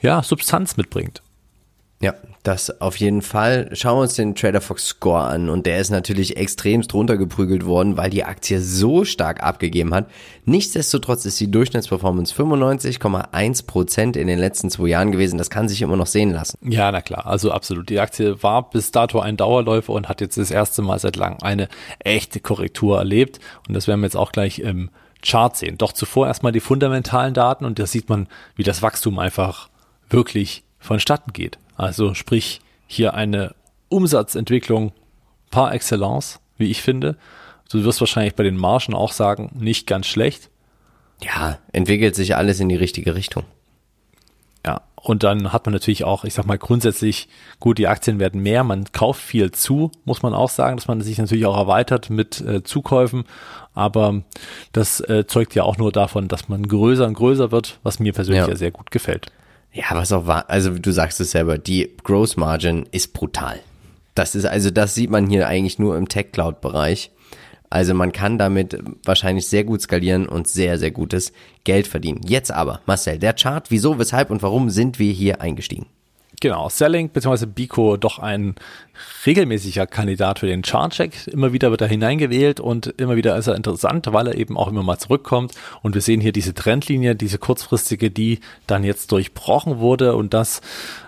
ja, Substanz mitbringt. Ja, das auf jeden Fall. Schauen wir uns den Trader Fox Score an und der ist natürlich extremst runtergeprügelt worden, weil die Aktie so stark abgegeben hat. Nichtsdestotrotz ist die Durchschnittsperformance 95,1 Prozent in den letzten zwei Jahren gewesen. Das kann sich immer noch sehen lassen. Ja, na klar, also absolut. Die Aktie war bis dato ein Dauerläufer und hat jetzt das erste Mal seit langem eine echte Korrektur erlebt und das werden wir jetzt auch gleich im Chart sehen. Doch zuvor erstmal die fundamentalen Daten und da sieht man, wie das Wachstum einfach wirklich vonstatten geht. Also sprich hier eine Umsatzentwicklung par excellence, wie ich finde. Du wirst wahrscheinlich bei den Margen auch sagen, nicht ganz schlecht. Ja, entwickelt sich alles in die richtige Richtung. Ja, und dann hat man natürlich auch, ich sag mal, grundsätzlich, gut, die Aktien werden mehr, man kauft viel zu, muss man auch sagen, dass man sich natürlich auch erweitert mit äh, Zukäufen, aber das äh, zeugt ja auch nur davon, dass man größer und größer wird, was mir persönlich ja, ja sehr gut gefällt. Ja, was auch war, also du sagst es selber, die Gross Margin ist brutal. Das ist, also das sieht man hier eigentlich nur im Tech Cloud Bereich. Also man kann damit wahrscheinlich sehr gut skalieren und sehr, sehr gutes Geld verdienen. Jetzt aber, Marcel, der Chart, wieso, weshalb und warum sind wir hier eingestiegen? Genau, Selling bzw. Bico doch ein regelmäßiger Kandidat für den Chartcheck. Immer wieder wird er hineingewählt und immer wieder ist er interessant, weil er eben auch immer mal zurückkommt. Und wir sehen hier diese Trendlinie, diese kurzfristige, die dann jetzt durchbrochen wurde und das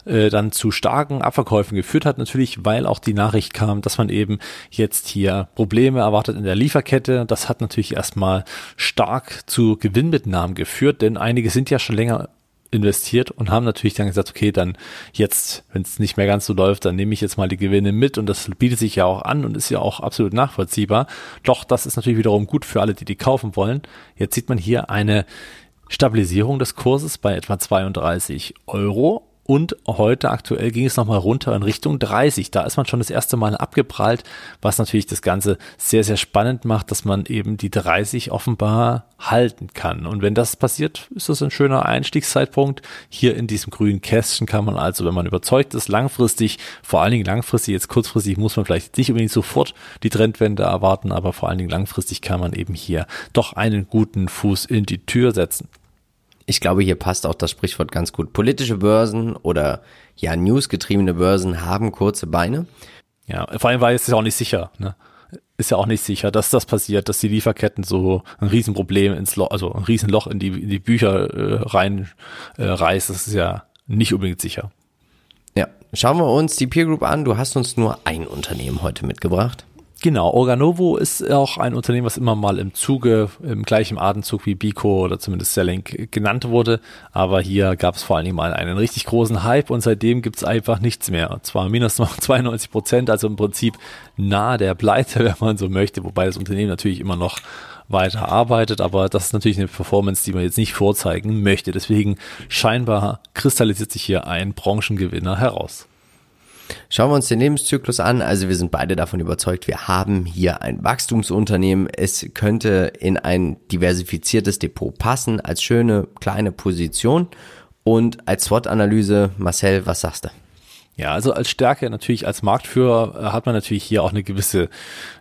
äh, dann zu starken Abverkäufen geführt hat. Natürlich, weil auch die Nachricht kam, dass man eben jetzt hier Probleme erwartet in der Lieferkette. Das hat natürlich erstmal stark zu Gewinnmitnahmen geführt, denn einige sind ja schon länger investiert und haben natürlich dann gesagt, okay, dann jetzt, wenn es nicht mehr ganz so läuft, dann nehme ich jetzt mal die Gewinne mit und das bietet sich ja auch an und ist ja auch absolut nachvollziehbar. Doch das ist natürlich wiederum gut für alle, die die kaufen wollen. Jetzt sieht man hier eine Stabilisierung des Kurses bei etwa 32 Euro und heute aktuell ging es nochmal runter in Richtung 30. Da ist man schon das erste Mal abgeprallt, was natürlich das Ganze sehr, sehr spannend macht, dass man eben die 30 offenbar halten kann. Und wenn das passiert, ist das ein schöner Einstiegszeitpunkt. Hier in diesem grünen Kästchen kann man also, wenn man überzeugt ist, langfristig, vor allen Dingen langfristig, jetzt kurzfristig muss man vielleicht nicht unbedingt sofort die Trendwende erwarten, aber vor allen Dingen langfristig kann man eben hier doch einen guten Fuß in die Tür setzen ich glaube, hier passt auch das Sprichwort ganz gut. Politische Börsen oder ja, newsgetriebene Börsen haben kurze Beine. Ja, vor allem, weil es ist auch nicht sicher. Ne? ist ja auch nicht sicher, dass das passiert, dass die Lieferketten so ein Riesenproblem ins Loch, also ein Riesenloch in die, in die Bücher äh, rein äh, reißt. Das ist ja nicht unbedingt sicher. Ja, schauen wir uns die Peer Group an. Du hast uns nur ein Unternehmen heute mitgebracht. Genau, Organovo ist auch ein Unternehmen, was immer mal im Zuge, im gleichen Atemzug wie Bico oder zumindest Selling genannt wurde. Aber hier gab es vor allen Dingen mal einen richtig großen Hype und seitdem gibt es einfach nichts mehr. Und zwar minus noch 92 Prozent, also im Prinzip nahe der Pleite, wenn man so möchte, wobei das Unternehmen natürlich immer noch weiter arbeitet, aber das ist natürlich eine Performance, die man jetzt nicht vorzeigen möchte. Deswegen scheinbar kristallisiert sich hier ein Branchengewinner heraus. Schauen wir uns den Lebenszyklus an. Also wir sind beide davon überzeugt, wir haben hier ein Wachstumsunternehmen. Es könnte in ein diversifiziertes Depot passen, als schöne kleine Position. Und als SWOT-Analyse, Marcel, was sagst du? Ja, also als Stärke natürlich als Marktführer äh, hat man natürlich hier auch eine gewisse,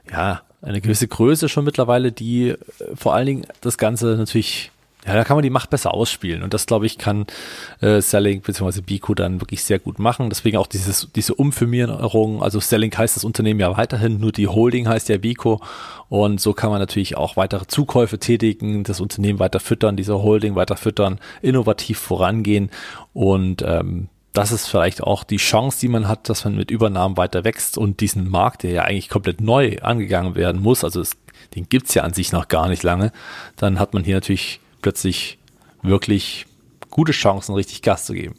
ja, eine gewisse Größe schon mittlerweile, die äh, vor allen Dingen das Ganze natürlich ja, da kann man die Macht besser ausspielen. Und das, glaube ich, kann äh, Selling bzw. Bico dann wirklich sehr gut machen. Deswegen auch dieses, diese Umfirmierung. Also Selling heißt das Unternehmen ja weiterhin, nur die Holding heißt ja Bico. Und so kann man natürlich auch weitere Zukäufe tätigen, das Unternehmen weiter füttern, diese Holding weiter füttern, innovativ vorangehen. Und ähm, das ist vielleicht auch die Chance, die man hat, dass man mit Übernahmen weiter wächst und diesen Markt, der ja eigentlich komplett neu angegangen werden muss, also es, den gibt's ja an sich noch gar nicht lange, dann hat man hier natürlich plötzlich wirklich gute Chancen, richtig Gas zu geben.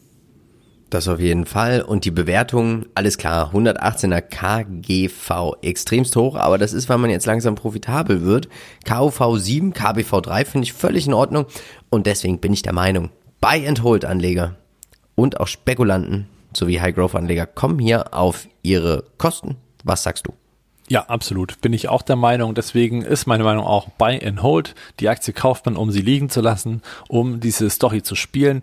Das auf jeden Fall. Und die Bewertung, alles klar, 118er KGV, extremst hoch, aber das ist, weil man jetzt langsam profitabel wird. KUV 7, KBV 3 finde ich völlig in Ordnung. Und deswegen bin ich der Meinung, Buy-and-Hold-Anleger und auch Spekulanten sowie High-Growth-Anleger kommen hier auf ihre Kosten. Was sagst du? Ja, absolut. Bin ich auch der Meinung. Deswegen ist meine Meinung auch Buy and Hold. Die Aktie kauft man, um sie liegen zu lassen, um diese Story zu spielen.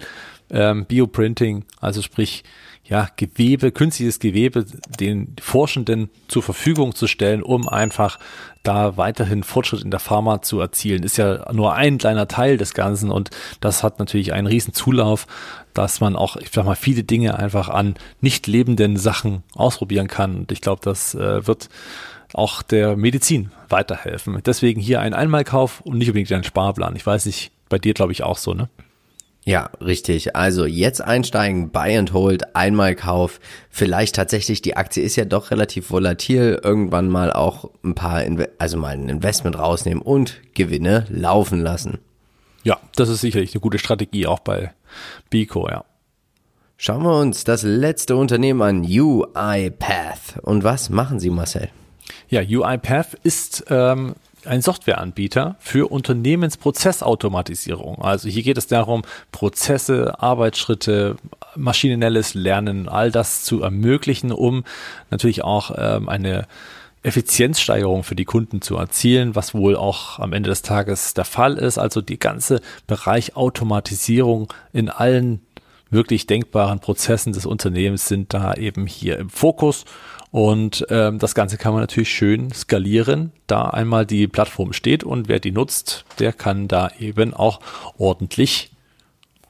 Ähm, Bioprinting, also sprich, ja, Gewebe, künstliches Gewebe den Forschenden zur Verfügung zu stellen, um einfach da weiterhin Fortschritt in der Pharma zu erzielen, ist ja nur ein kleiner Teil des Ganzen und das hat natürlich einen riesen Zulauf, dass man auch, ich sag mal, viele Dinge einfach an nicht lebenden Sachen ausprobieren kann und ich glaube, das äh, wird auch der Medizin weiterhelfen. Deswegen hier ein Einmalkauf und nicht unbedingt ein Sparplan. Ich weiß nicht, bei dir glaube ich auch so, ne? Ja, richtig. Also jetzt einsteigen, Buy and Hold, Einmalkauf. Vielleicht tatsächlich, die Aktie ist ja doch relativ volatil. Irgendwann mal auch ein paar, Inve also mal ein Investment rausnehmen und Gewinne laufen lassen. Ja, das ist sicherlich eine gute Strategie auch bei Bico, ja. Schauen wir uns das letzte Unternehmen an, UiPath. Und was machen Sie, Marcel? Ja, UiPath ist ähm, ein Softwareanbieter für Unternehmensprozessautomatisierung. Also hier geht es darum, Prozesse, Arbeitsschritte, maschinelles Lernen, all das zu ermöglichen, um natürlich auch ähm, eine Effizienzsteigerung für die Kunden zu erzielen, was wohl auch am Ende des Tages der Fall ist. Also die ganze Bereich Automatisierung in allen wirklich denkbaren Prozessen des Unternehmens sind da eben hier im Fokus. Und ähm, das Ganze kann man natürlich schön skalieren, da einmal die Plattform steht und wer die nutzt, der kann da eben auch ordentlich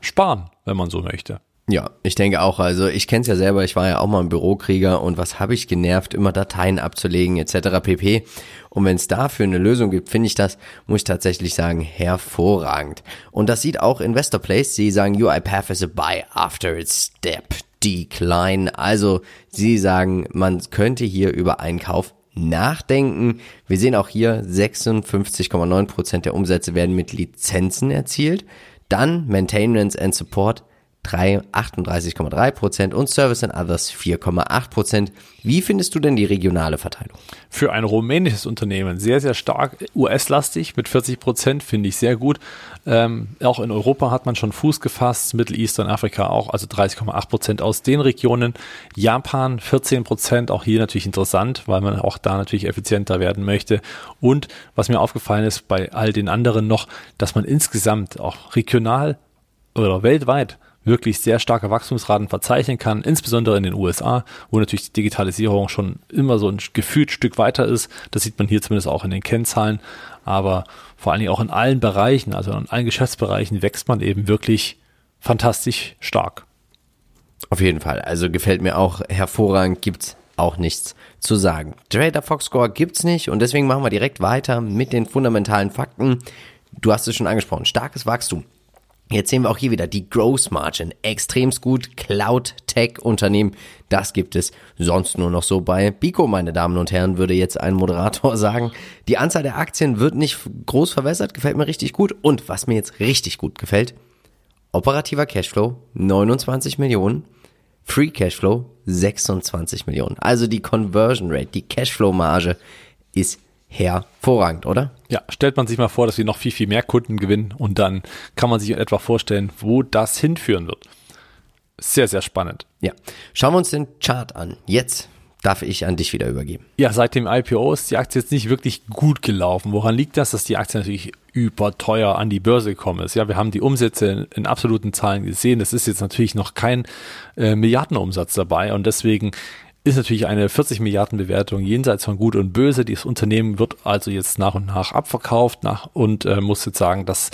sparen, wenn man so möchte. Ja, ich denke auch. Also ich kenne es ja selber, ich war ja auch mal ein Bürokrieger und was habe ich genervt, immer Dateien abzulegen etc. pp. Und wenn es dafür eine Lösung gibt, finde ich das, muss ich tatsächlich sagen, hervorragend. Und das sieht auch Investor Place. Sie sagen, UiPath is a buy after its step decline. Also sie sagen, man könnte hier über Einkauf nachdenken. Wir sehen auch hier 56,9 Prozent der Umsätze werden mit Lizenzen erzielt. Dann Maintenance and Support 38,3 Prozent und Service and Others 4,8 Prozent. Wie findest du denn die regionale Verteilung? Für ein rumänisches Unternehmen sehr, sehr stark US-lastig mit 40 Prozent, finde ich sehr gut. Ähm, auch in Europa hat man schon Fuß gefasst, Middle Eastern Afrika auch, also 30,8 Prozent aus den Regionen. Japan 14 Prozent, auch hier natürlich interessant, weil man auch da natürlich effizienter werden möchte. Und was mir aufgefallen ist bei all den anderen noch, dass man insgesamt auch regional oder weltweit wirklich sehr starke Wachstumsraten verzeichnen kann, insbesondere in den USA, wo natürlich die Digitalisierung schon immer so ein gefühlt Stück weiter ist. Das sieht man hier zumindest auch in den Kennzahlen, aber vor allen Dingen auch in allen Bereichen, also in allen Geschäftsbereichen wächst man eben wirklich fantastisch stark. Auf jeden Fall. Also gefällt mir auch hervorragend. Gibt's auch nichts zu sagen. Trader Fox Score gibt's nicht und deswegen machen wir direkt weiter mit den fundamentalen Fakten. Du hast es schon angesprochen, starkes Wachstum. Jetzt sehen wir auch hier wieder die Gross Margin. Extremst gut. Cloud Tech Unternehmen. Das gibt es sonst nur noch so bei Bico, meine Damen und Herren, würde jetzt ein Moderator sagen. Die Anzahl der Aktien wird nicht groß verwässert. Gefällt mir richtig gut. Und was mir jetzt richtig gut gefällt, operativer Cashflow 29 Millionen. Free Cashflow 26 Millionen. Also die Conversion Rate, die Cashflow Marge ist hervorragend, oder? Ja, stellt man sich mal vor, dass wir noch viel, viel mehr Kunden gewinnen und dann kann man sich etwa vorstellen, wo das hinführen wird. Sehr, sehr spannend. Ja. Schauen wir uns den Chart an. Jetzt darf ich an dich wieder übergeben. Ja, seit dem IPO ist die Aktie jetzt nicht wirklich gut gelaufen. Woran liegt das, dass die Aktie natürlich überteuer an die Börse gekommen ist? Ja, wir haben die Umsätze in, in absoluten Zahlen gesehen. Es ist jetzt natürlich noch kein äh, Milliardenumsatz dabei und deswegen ist natürlich eine 40 Milliarden Bewertung jenseits von Gut und Böse. Dieses Unternehmen wird also jetzt nach und nach abverkauft nach, und äh, muss jetzt sagen, dass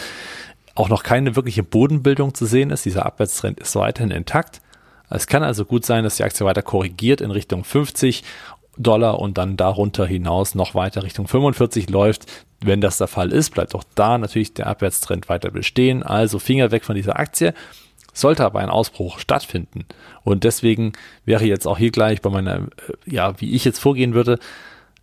auch noch keine wirkliche Bodenbildung zu sehen ist. Dieser Abwärtstrend ist weiterhin intakt. Es kann also gut sein, dass die Aktie weiter korrigiert in Richtung 50 Dollar und dann darunter hinaus noch weiter Richtung 45 läuft. Wenn das der Fall ist, bleibt auch da natürlich der Abwärtstrend weiter bestehen. Also Finger weg von dieser Aktie. Sollte aber ein Ausbruch stattfinden und deswegen wäre jetzt auch hier gleich bei meiner, äh, ja, wie ich jetzt vorgehen würde,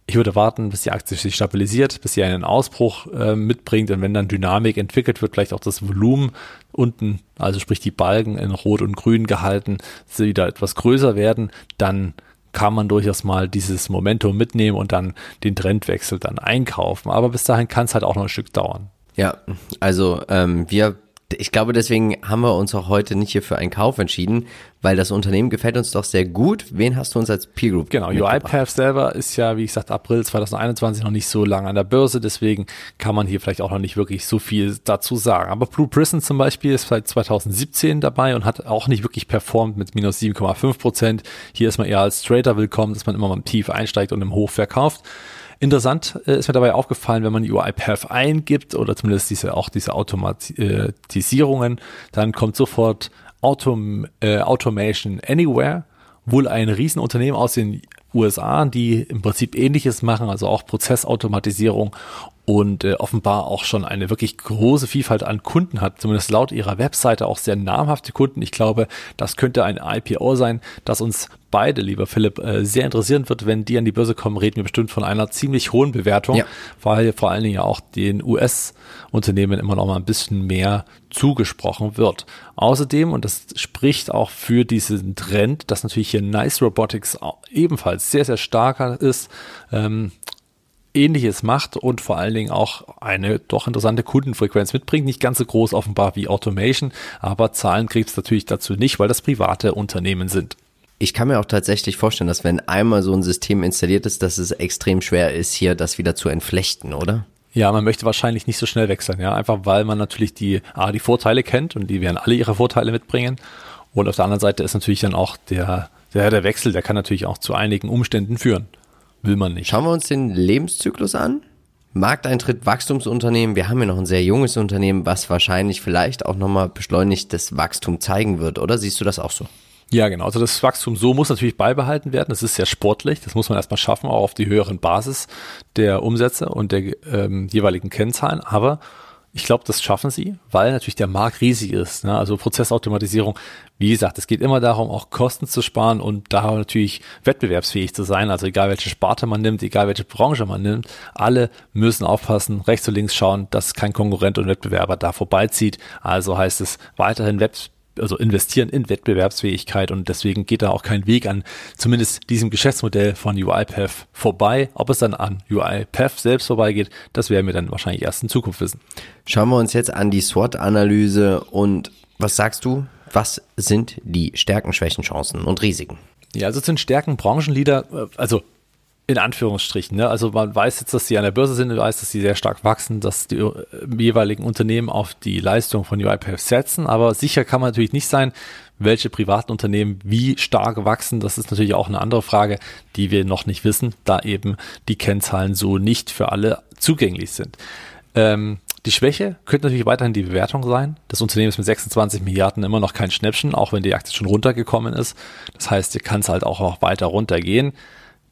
ich würde warten, bis die Aktie sich stabilisiert, bis sie einen Ausbruch äh, mitbringt und wenn dann Dynamik entwickelt wird, vielleicht auch das Volumen unten, also sprich die Balken in Rot und Grün gehalten, sie wieder etwas größer werden, dann kann man durchaus mal dieses Momentum mitnehmen und dann den Trendwechsel dann einkaufen. Aber bis dahin kann es halt auch noch ein Stück dauern. Ja, also ähm, wir ich glaube, deswegen haben wir uns auch heute nicht hier für einen Kauf entschieden, weil das Unternehmen gefällt uns doch sehr gut. Wen hast du uns als Peer Group? Genau, UiPath selber ist ja, wie gesagt, April 2021 noch nicht so lange an der Börse, deswegen kann man hier vielleicht auch noch nicht wirklich so viel dazu sagen. Aber Blue Prism zum Beispiel ist seit 2017 dabei und hat auch nicht wirklich performt mit minus 7,5 Prozent. Hier ist man eher als Trader willkommen, dass man immer mal tief einsteigt und im Hoch verkauft. Interessant äh, ist mir dabei aufgefallen, wenn man UiPath eingibt oder zumindest diese auch diese Automatisierungen, dann kommt sofort Autom äh, Automation Anywhere, wohl ein Riesenunternehmen aus den USA, die im Prinzip ähnliches machen, also auch Prozessautomatisierung und äh, offenbar auch schon eine wirklich große Vielfalt an Kunden hat, zumindest laut ihrer Webseite auch sehr namhafte Kunden. Ich glaube, das könnte ein IPO sein, das uns beide, lieber Philipp, äh, sehr interessieren wird. Wenn die an die Börse kommen, reden wir bestimmt von einer ziemlich hohen Bewertung, ja. weil vor allen Dingen ja auch den US-Unternehmen immer noch mal ein bisschen mehr zugesprochen wird. Außerdem, und das spricht auch für diesen Trend, dass natürlich hier Nice Robotics ebenfalls sehr, sehr starker ist, ähm, Ähnliches macht und vor allen Dingen auch eine doch interessante Kundenfrequenz mitbringt. Nicht ganz so groß offenbar wie Automation, aber Zahlen kriegt es natürlich dazu nicht, weil das private Unternehmen sind. Ich kann mir auch tatsächlich vorstellen, dass wenn einmal so ein System installiert ist, dass es extrem schwer ist, hier das wieder zu entflechten, oder? Ja, man möchte wahrscheinlich nicht so schnell wechseln, ja, einfach weil man natürlich die, ah, die Vorteile kennt und die werden alle ihre Vorteile mitbringen. Und auf der anderen Seite ist natürlich dann auch der, der, der Wechsel, der kann natürlich auch zu einigen Umständen führen will man nicht. Schauen wir uns den Lebenszyklus an. Markteintritt, Wachstumsunternehmen. Wir haben ja noch ein sehr junges Unternehmen, was wahrscheinlich vielleicht auch nochmal beschleunigtes Wachstum zeigen wird, oder? Siehst du das auch so? Ja, genau. Also das Wachstum so muss natürlich beibehalten werden. Das ist sehr sportlich. Das muss man erstmal schaffen, auch auf die höheren Basis der Umsätze und der ähm, jeweiligen Kennzahlen. Aber ich glaube, das schaffen sie, weil natürlich der Markt riesig ist. Ne? Also Prozessautomatisierung, wie gesagt, es geht immer darum, auch Kosten zu sparen und da natürlich wettbewerbsfähig zu sein. Also egal welche Sparte man nimmt, egal welche Branche man nimmt, alle müssen aufpassen, rechts und links schauen, dass kein Konkurrent und Wettbewerber da vorbeizieht. Also heißt es weiterhin Wettbewerb also investieren in Wettbewerbsfähigkeit und deswegen geht da auch kein Weg an zumindest diesem Geschäftsmodell von UiPath vorbei. Ob es dann an UiPath selbst vorbeigeht, das werden wir dann wahrscheinlich erst in Zukunft wissen. Schauen wir uns jetzt an die SWOT-Analyse und was sagst du? Was sind die Stärken, Schwächen, Chancen und Risiken? Ja, also sind Stärken Branchenleader, äh, also in Anführungsstrichen. Ne? Also man weiß jetzt, dass sie an der Börse sind, man weiß, dass sie sehr stark wachsen, dass die äh, jeweiligen Unternehmen auf die Leistung von UiPath setzen. Aber sicher kann man natürlich nicht sein, welche privaten Unternehmen wie stark wachsen. Das ist natürlich auch eine andere Frage, die wir noch nicht wissen, da eben die Kennzahlen so nicht für alle zugänglich sind. Ähm, Die Schwäche könnte natürlich weiterhin die Bewertung sein. Das Unternehmen ist mit 26 Milliarden immer noch kein Schnäppchen, auch wenn die Aktie schon runtergekommen ist. Das heißt, hier kann es halt auch noch weiter runtergehen.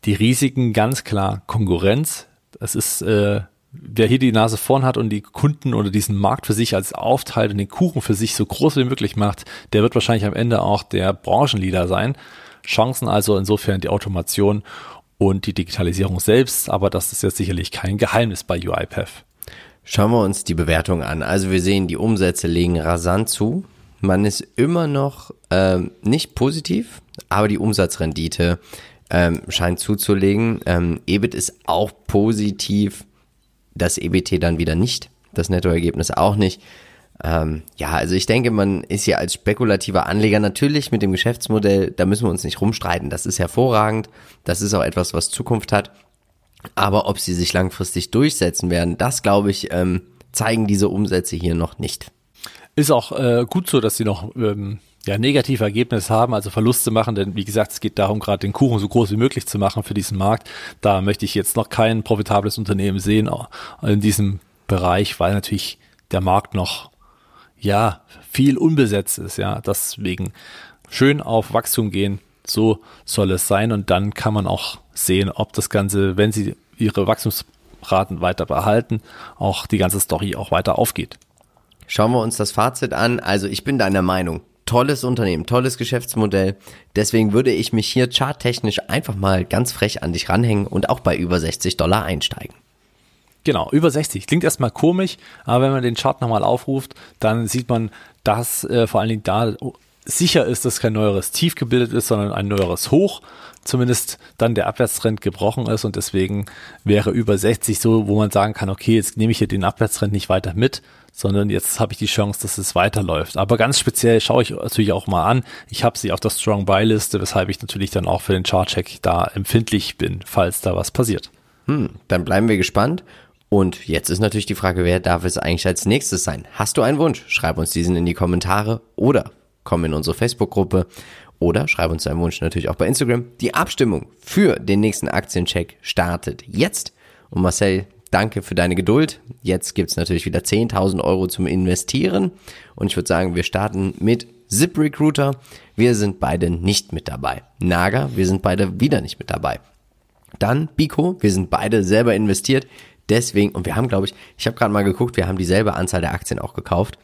Die Risiken ganz klar Konkurrenz. Es ist, äh, wer hier die Nase vorn hat und die Kunden oder diesen Markt für sich als aufteilt und den Kuchen für sich so groß wie möglich macht, der wird wahrscheinlich am Ende auch der Branchenleader sein. Chancen also insofern die Automation und die Digitalisierung selbst, aber das ist jetzt sicherlich kein Geheimnis bei UiPath. Schauen wir uns die Bewertung an. Also wir sehen, die Umsätze legen rasant zu. Man ist immer noch ähm, nicht positiv, aber die Umsatzrendite ähm, scheint zuzulegen. Ähm, EBIT ist auch positiv, das EBT dann wieder nicht, das Nettoergebnis auch nicht. Ähm, ja, also ich denke, man ist hier als spekulativer Anleger natürlich mit dem Geschäftsmodell, da müssen wir uns nicht rumstreiten. Das ist hervorragend. Das ist auch etwas, was Zukunft hat. Aber ob sie sich langfristig durchsetzen werden, das glaube ich, ähm, zeigen diese Umsätze hier noch nicht. Ist auch äh, gut so, dass sie noch ähm, ja, negative Ergebnisse haben, also Verluste machen, denn wie gesagt, es geht darum, gerade den Kuchen so groß wie möglich zu machen für diesen Markt. Da möchte ich jetzt noch kein profitables Unternehmen sehen in diesem Bereich, weil natürlich der Markt noch ja viel unbesetzt ist. Ja, deswegen schön auf Wachstum gehen. So soll es sein und dann kann man auch sehen, ob das Ganze, wenn sie ihre Wachstumsraten weiter behalten, auch die ganze Story auch weiter aufgeht. Schauen wir uns das Fazit an. Also ich bin deiner Meinung. Tolles Unternehmen, tolles Geschäftsmodell. Deswegen würde ich mich hier charttechnisch einfach mal ganz frech an dich ranhängen und auch bei über 60 Dollar einsteigen. Genau, über 60. Klingt erstmal komisch, aber wenn man den Chart nochmal aufruft, dann sieht man, dass äh, vor allen Dingen da sicher ist, dass kein neueres Tief gebildet ist, sondern ein neueres Hoch. Zumindest dann der Abwärtstrend gebrochen ist und deswegen wäre über 60 so, wo man sagen kann, okay, jetzt nehme ich hier den Abwärtstrend nicht weiter mit, sondern jetzt habe ich die Chance, dass es weiterläuft. Aber ganz speziell schaue ich natürlich auch mal an. Ich habe sie auf der Strong Buy Liste, weshalb ich natürlich dann auch für den Chart Check da empfindlich bin, falls da was passiert. Hm, dann bleiben wir gespannt. Und jetzt ist natürlich die Frage, wer darf es eigentlich als nächstes sein? Hast du einen Wunsch? Schreib uns diesen in die Kommentare oder komm in unsere Facebook-Gruppe oder schreib uns deinen Wunsch natürlich auch bei Instagram. Die Abstimmung für den nächsten Aktiencheck startet jetzt. Und Marcel, danke für deine Geduld. Jetzt gibt's natürlich wieder 10.000 Euro zum Investieren. Und ich würde sagen, wir starten mit ZipRecruiter. Wir sind beide nicht mit dabei. Naga, wir sind beide wieder nicht mit dabei. Dann Biko, wir sind beide selber investiert. Deswegen, und wir haben, glaube ich, ich habe gerade mal geguckt, wir haben dieselbe Anzahl der Aktien auch gekauft.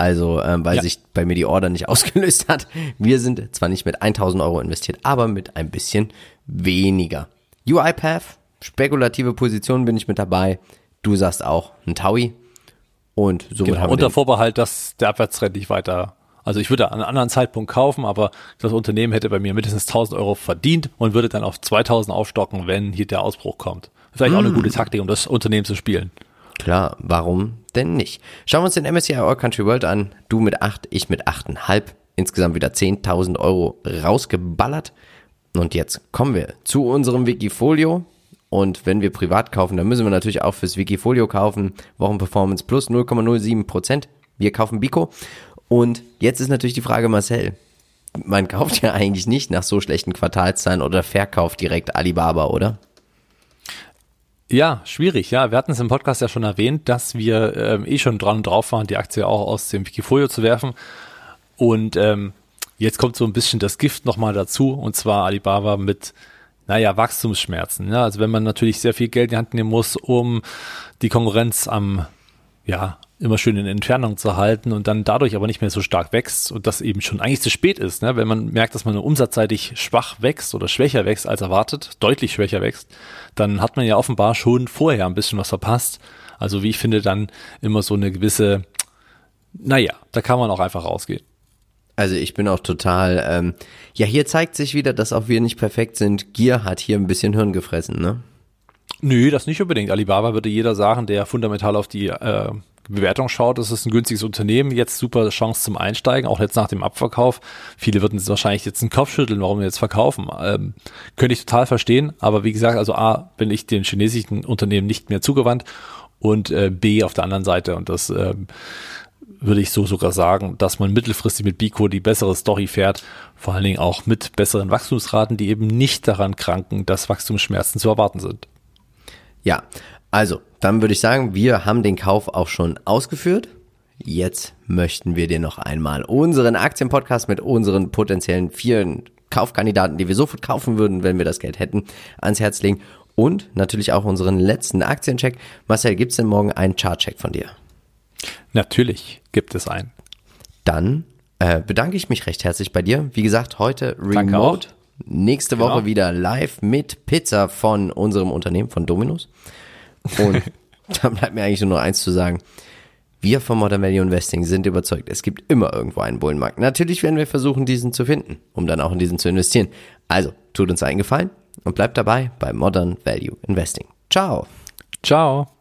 Also, ähm, weil ja. sich bei mir die Order nicht ausgelöst hat. Wir sind zwar nicht mit 1000 Euro investiert, aber mit ein bisschen weniger. UiPath, spekulative Position bin ich mit dabei. Du sagst auch ein Taui. Und so genau, haben unter Vorbehalt, dass der Abwärtstrend nicht weiter also ich würde an einem anderen Zeitpunkt kaufen, aber das Unternehmen hätte bei mir mindestens 1000 Euro verdient und würde dann auf 2000 aufstocken, wenn hier der Ausbruch kommt. Vielleicht mm. auch eine hm. gute Taktik, um das Unternehmen zu spielen. Klar, warum denn nicht? Schauen wir uns den MSCI All Country World an. Du mit 8, ich mit 8,5. Insgesamt wieder 10.000 Euro rausgeballert. Und jetzt kommen wir zu unserem Wikifolio. Und wenn wir privat kaufen, dann müssen wir natürlich auch fürs Wikifolio kaufen. Wochenperformance plus 0,07 Prozent. Wir kaufen Bico. Und jetzt ist natürlich die Frage, Marcel. Man kauft ja eigentlich nicht nach so schlechten Quartalszahlen oder verkauft direkt Alibaba, oder? Ja, schwierig. Ja, wir hatten es im Podcast ja schon erwähnt, dass wir ähm, eh schon dran und drauf waren, die Aktie auch aus dem Wikifolio zu werfen. Und ähm, jetzt kommt so ein bisschen das Gift nochmal dazu, und zwar Alibaba mit naja, Wachstumsschmerzen. Ja, also wenn man natürlich sehr viel Geld in die Hand nehmen muss, um die Konkurrenz am, ja, immer schön in Entfernung zu halten und dann dadurch aber nicht mehr so stark wächst und das eben schon eigentlich zu spät ist, ne? wenn man merkt, dass man umsatzseitig schwach wächst oder schwächer wächst als erwartet, deutlich schwächer wächst, dann hat man ja offenbar schon vorher ein bisschen was verpasst. Also wie ich finde, dann immer so eine gewisse, naja, da kann man auch einfach rausgehen. Also ich bin auch total, ähm, ja, hier zeigt sich wieder, dass auch wir nicht perfekt sind. Gier hat hier ein bisschen Hirn gefressen, ne? Nö, das nicht unbedingt. Alibaba würde jeder sagen, der fundamental auf die äh, Bewertung schaut, ist ein günstiges Unternehmen, jetzt super Chance zum Einsteigen, auch jetzt nach dem Abverkauf. Viele würden wahrscheinlich jetzt einen Kopf schütteln, warum wir jetzt verkaufen. Ähm, könnte ich total verstehen, aber wie gesagt, also A, bin ich den chinesischen Unternehmen nicht mehr zugewandt und äh, B auf der anderen Seite und das ähm, würde ich so sogar sagen, dass man mittelfristig mit Bico die bessere Story fährt, vor allen Dingen auch mit besseren Wachstumsraten, die eben nicht daran kranken, dass Wachstumsschmerzen zu erwarten sind. Ja, also dann würde ich sagen, wir haben den Kauf auch schon ausgeführt. Jetzt möchten wir dir noch einmal unseren Aktienpodcast mit unseren potenziellen vielen Kaufkandidaten, die wir sofort kaufen würden, wenn wir das Geld hätten, ans Herz legen. Und natürlich auch unseren letzten Aktiencheck. Marcel, gibt's denn morgen einen Chartcheck von dir? Natürlich gibt es einen. Dann äh, bedanke ich mich recht herzlich bei dir. Wie gesagt, heute remote. Nächste genau. Woche wieder live mit Pizza von unserem Unternehmen, von Dominus. Und dann bleibt mir eigentlich nur noch eins zu sagen. Wir von Modern Value Investing sind überzeugt, es gibt immer irgendwo einen Bullenmarkt. Natürlich werden wir versuchen, diesen zu finden, um dann auch in diesen zu investieren. Also, tut uns einen Gefallen und bleibt dabei bei Modern Value Investing. Ciao. Ciao.